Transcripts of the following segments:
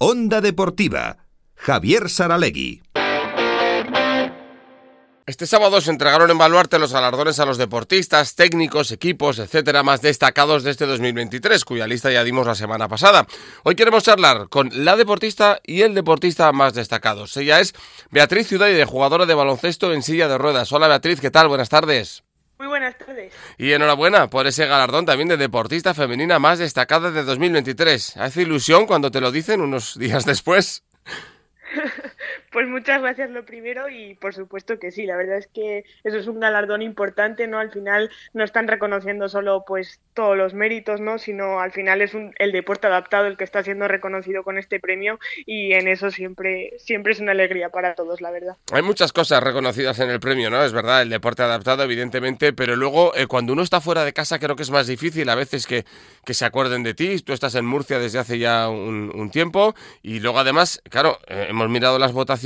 Onda Deportiva, Javier Saralegui. Este sábado se entregaron en Baluarte los galardones a los deportistas, técnicos, equipos, etcétera, más destacados de este 2023, cuya lista ya dimos la semana pasada. Hoy queremos charlar con la deportista y el deportista más destacados. Ella es Beatriz Ciudad de jugadora de baloncesto en silla de ruedas. Hola Beatriz, ¿qué tal? Buenas tardes. Muy buenas tardes. Y enhorabuena por ese galardón también de deportista femenina más destacada de 2023. ¿Hace ilusión cuando te lo dicen unos días después? Pues muchas gracias lo primero y por supuesto que sí, la verdad es que eso es un galardón importante, ¿no? Al final no están reconociendo solo pues todos los méritos, ¿no? Sino al final es un, el deporte adaptado el que está siendo reconocido con este premio y en eso siempre siempre es una alegría para todos, la verdad. Hay muchas cosas reconocidas en el premio, ¿no? Es verdad, el deporte adaptado evidentemente, pero luego eh, cuando uno está fuera de casa creo que es más difícil a veces que, que se acuerden de ti. Tú estás en Murcia desde hace ya un, tiempo y luego además, claro, eh, hemos mirado las votaciones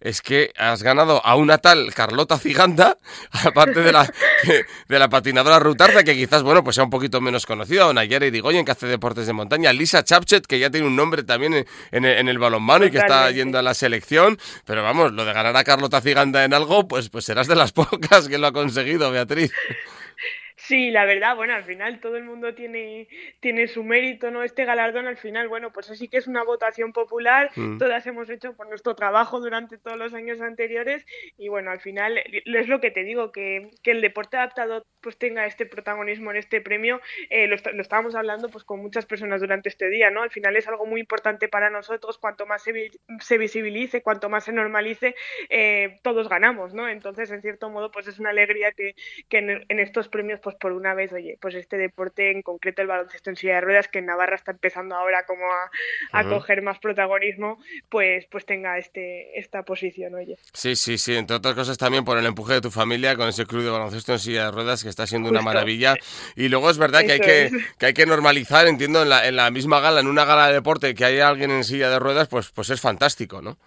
es que has ganado a una tal Carlota Ciganda, aparte de la, de la patinadora Rutarza, que quizás, bueno, pues sea un poquito menos conocida, o Nayara Irigoyen, que hace deportes de montaña, Lisa Chapchet, que ya tiene un nombre también en, en, el balonmano y que está yendo a la selección, pero vamos, lo de ganar a Carlota Ciganda en algo, pues, pues serás de las pocas que lo ha conseguido, Beatriz. Sí, la verdad, bueno, al final todo el mundo tiene, tiene su mérito, ¿no? Este galardón al final, bueno, pues así que es una votación popular, mm. todas hemos hecho por nuestro trabajo durante todos los años anteriores y bueno, al final es lo que te digo, que, que el deporte adaptado pues tenga este protagonismo en este premio, eh, lo, lo, estábamos hablando pues con muchas personas durante este día, ¿no? Al final es algo muy importante para nosotros, cuanto más se, se visibilice, cuanto más se normalice, eh, todos ganamos, ¿no? Entonces, en cierto modo, pues es una alegría que, que en, en estos premios pues por una vez, oye, pues este deporte, en concreto el baloncesto en silla de ruedas, que en Navarra está empezando ahora como a, a coger más protagonismo, pues, pues tenga este, esta posición, oye. Sí, sí, sí, entre otras cosas también por el empuje de tu familia con ese club de baloncesto en silla de ruedas que está siendo una maravilla. Y luego es verdad que hay que, que, hay que normalizar, entiendo, en la, en la misma gala, en una gala de deporte, que haya alguien en silla de ruedas, pues, pues es fantástico, ¿no?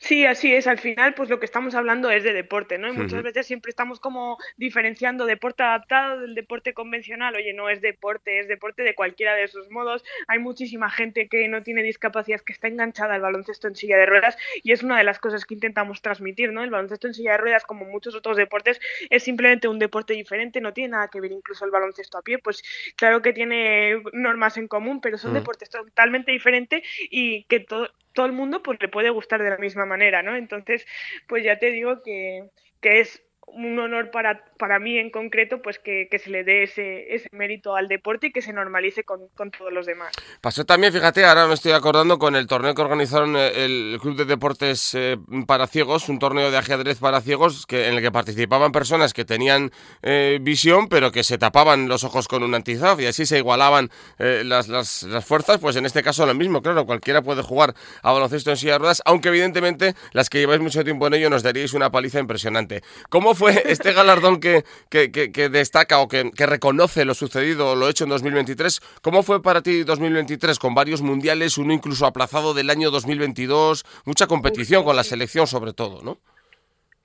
Sí, así es. Al final, pues lo que estamos hablando es de deporte, ¿no? Y muchas veces siempre estamos como diferenciando deporte adaptado del deporte convencional. Oye, no es deporte, es deporte de cualquiera de esos modos. Hay muchísima gente que no tiene discapacidad que está enganchada al baloncesto en silla de ruedas y es una de las cosas que intentamos transmitir, ¿no? El baloncesto en silla de ruedas, como muchos otros deportes, es simplemente un deporte diferente, no tiene nada que ver incluso el baloncesto a pie. Pues claro que tiene normas en común, pero son mm. deportes totalmente diferentes y que todo todo el mundo pues le puede gustar de la misma manera, ¿no? Entonces, pues ya te digo que, que es un honor para, para mí en concreto, pues que, que se le dé ese, ese, mérito al deporte y que se normalice con, con, todos los demás. Pasó también, fíjate, ahora me estoy acordando con el torneo que organizaron eh, el Club de Deportes eh, para Ciegos, un torneo de ajedrez para ciegos que, en el que participaban personas que tenían eh, visión, pero que se tapaban los ojos con un antizaf y así se igualaban las, las, las, fuerzas, pues en este caso lo mismo, claro, cualquiera puede jugar a baloncesto en silla de ruedas, aunque evidentemente las que lleváis mucho tiempo en ello nos daríais una paliza impresionante. ¿Cómo fue este galardón que, que, que, que destaca o que, reconoce lo sucedido o lo hecho en 2023? ¿Cómo fue para ti 2023 con varios mundiales, uno incluso aplazado del año 2022, mucha competición con la selección sobre todo, ¿no?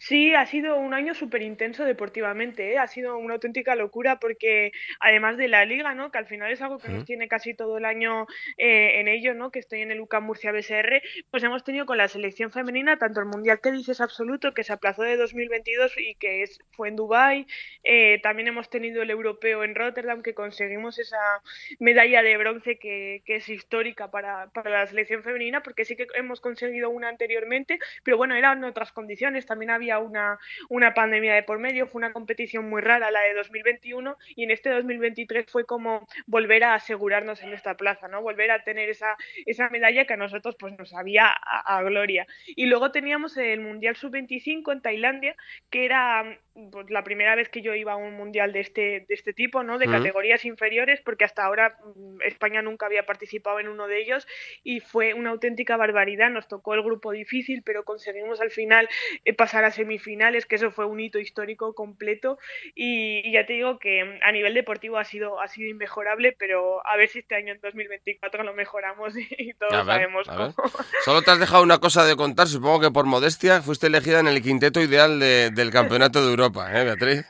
Sí, ha sido un año súper intenso deportivamente, ¿eh? ha sido una auténtica locura porque además de la liga, ¿no? que al final es algo que nos tiene casi todo el año eh, en ello, ¿no? que estoy en el UCA Murcia BSR, pues hemos tenido con la selección femenina tanto el Mundial que dices absoluto, que se aplazó de 2022 y que es, fue en Dubái, eh, también hemos tenido el europeo en Rotterdam, que conseguimos esa medalla de bronce que, que es histórica para, para la selección femenina, porque sí que hemos conseguido una anteriormente, pero bueno, eran otras condiciones, también había una, una pandemia de por medio, fue una competición muy rara la de 2021 y en este 2023 fue como volver a asegurarnos en esta plaza, ¿no? Volver a tener esa, esa medalla que a nosotros pues nos había a, a gloria. Y luego teníamos el Mundial Sub-25 en Tailandia, que era pues, la primera vez que yo iba a un mundial de este, de este tipo, ¿no? De categorías inferiores, porque hasta ahora mm, España nunca había participado en uno de ellos y fue una auténtica barbaridad. Nos tocó el grupo difícil, pero conseguimos al final eh, pasar a semifinales, que eso fue un hito histórico completo. Y, y, ya te digo que mm, a nivel deportivo ha sido, ha sido inmejorable, pero a ver si este año en 2024 lo mejoramos y, y todos ver, sabemos cómo. Solo te has dejado una cosa de contar, supongo que por modestia fuiste elegida en el quinteto ideal de, del campeonato de Europa. Europa, ¿eh, Beatriz?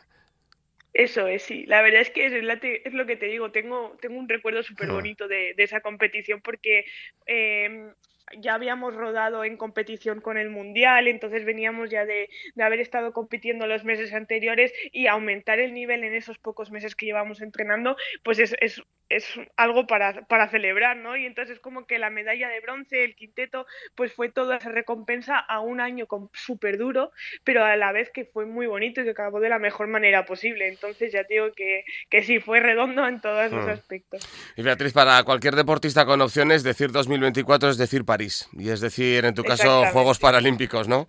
Eso es, sí. La verdad es que es, lo que te digo. Tengo, tengo un recuerdo súper bonito de, de, esa competición porque eh, ya habíamos rodado en competición con el Mundial, entonces veníamos ya de, de, haber estado compitiendo los meses anteriores y aumentar el nivel en esos pocos meses que llevamos entrenando, pues es, es, es algo para, para, celebrar, ¿no? Y entonces es como que la medalla de bronce, el quinteto, pues fue toda esa recompensa a un año súper duro, pero a la vez que fue muy bonito y que acabó de la mejor manera posible. Entonces ya digo que, que sí, fue redondo en todos los hmm. aspectos. Y Beatriz, para cualquier deportista con opciones, decir 2024 es decir París, y es decir, en tu caso, Juegos Paralímpicos, ¿no?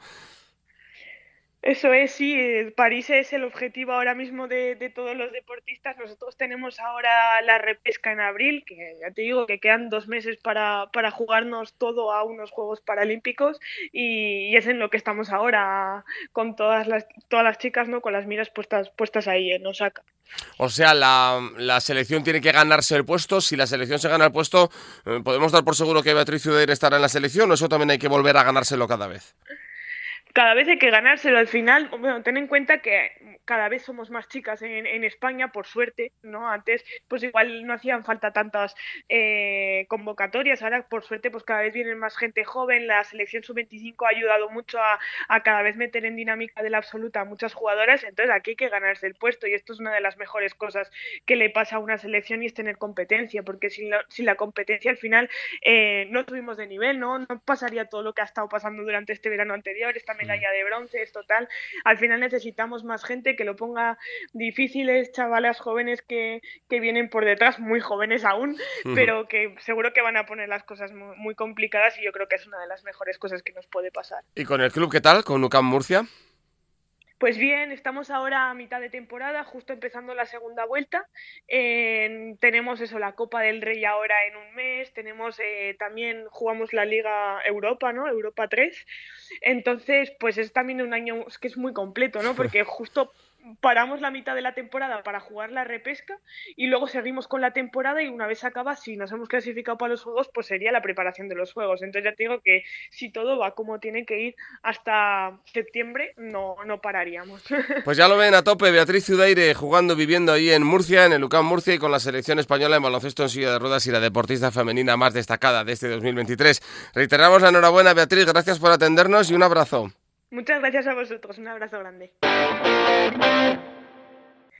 Eso es, sí, eh, París es el objetivo ahora mismo de, todos los deportistas. Nosotros tenemos ahora la repesca en abril, que ya te digo que quedan dos meses para, para jugarnos todo a unos Juegos Paralímpicos y, es en lo que estamos ahora con todas las, todas las chicas, ¿no? Con las miras puestas, puestas ahí en Osaka. O sea, la, la selección tiene que ganarse el puesto. Si la selección se gana el puesto, eh, ¿podemos dar por seguro que Beatriz Ciudaire estará en la selección o eso también hay que volver a ganárselo cada vez? Cada vez hay que ganárselo al final. Bueno, ten en cuenta que cada vez somos más chicas en, en España, por suerte, ¿no? Antes, pues igual no hacían falta tantas eh, convocatorias. Ahora, por suerte, pues cada vez vienen más gente joven. La selección sub-25 ha ayudado mucho a, a, cada vez meter en dinámica de la absoluta a muchas jugadoras. Entonces, aquí hay que ganarse el puesto. Y esto es una de las mejores cosas que le pasa a una selección y es tener competencia, porque sin la, sin la competencia al final eh, no tuvimos de nivel, ¿no? No pasaría todo lo que ha estado pasando durante este verano anterior. Medalla de bronce, es total. Al final necesitamos más gente que lo ponga difíciles, chavales jóvenes que, que vienen por detrás, muy jóvenes aún, pero que seguro que van a poner las cosas muy, muy complicadas y yo creo que es una de las mejores cosas que nos puede pasar. ¿Y con el club qué tal? ¿Con UCAM Murcia? Pues bien, estamos ahora a mitad de temporada, justo empezando la segunda vuelta. Eh, tenemos eso, la Copa del Rey ahora en un mes. Tenemos eh, también jugamos la Liga Europa, ¿no? Europa 3. Entonces, pues es también un año que es muy completo, ¿no? Porque justo paramos la mitad de la temporada para jugar la repesca y luego seguimos con la temporada y una vez acaba, si nos hemos clasificado para los juegos, pues sería la preparación de los juegos. Entonces ya te digo que si todo va como tiene que ir hasta septiembre, no, no pararíamos. Pues ya lo ven a tope, Beatriz Ciudaire jugando, viviendo ahí en Murcia, en el UCAM Murcia y con la selección española en baloncesto en silla de ruedas y la deportista femenina más destacada de este 2023. Reiteramos la enhorabuena, Beatriz, gracias por atendernos y un abrazo. Muchas gracias a vosotros, un abrazo grande.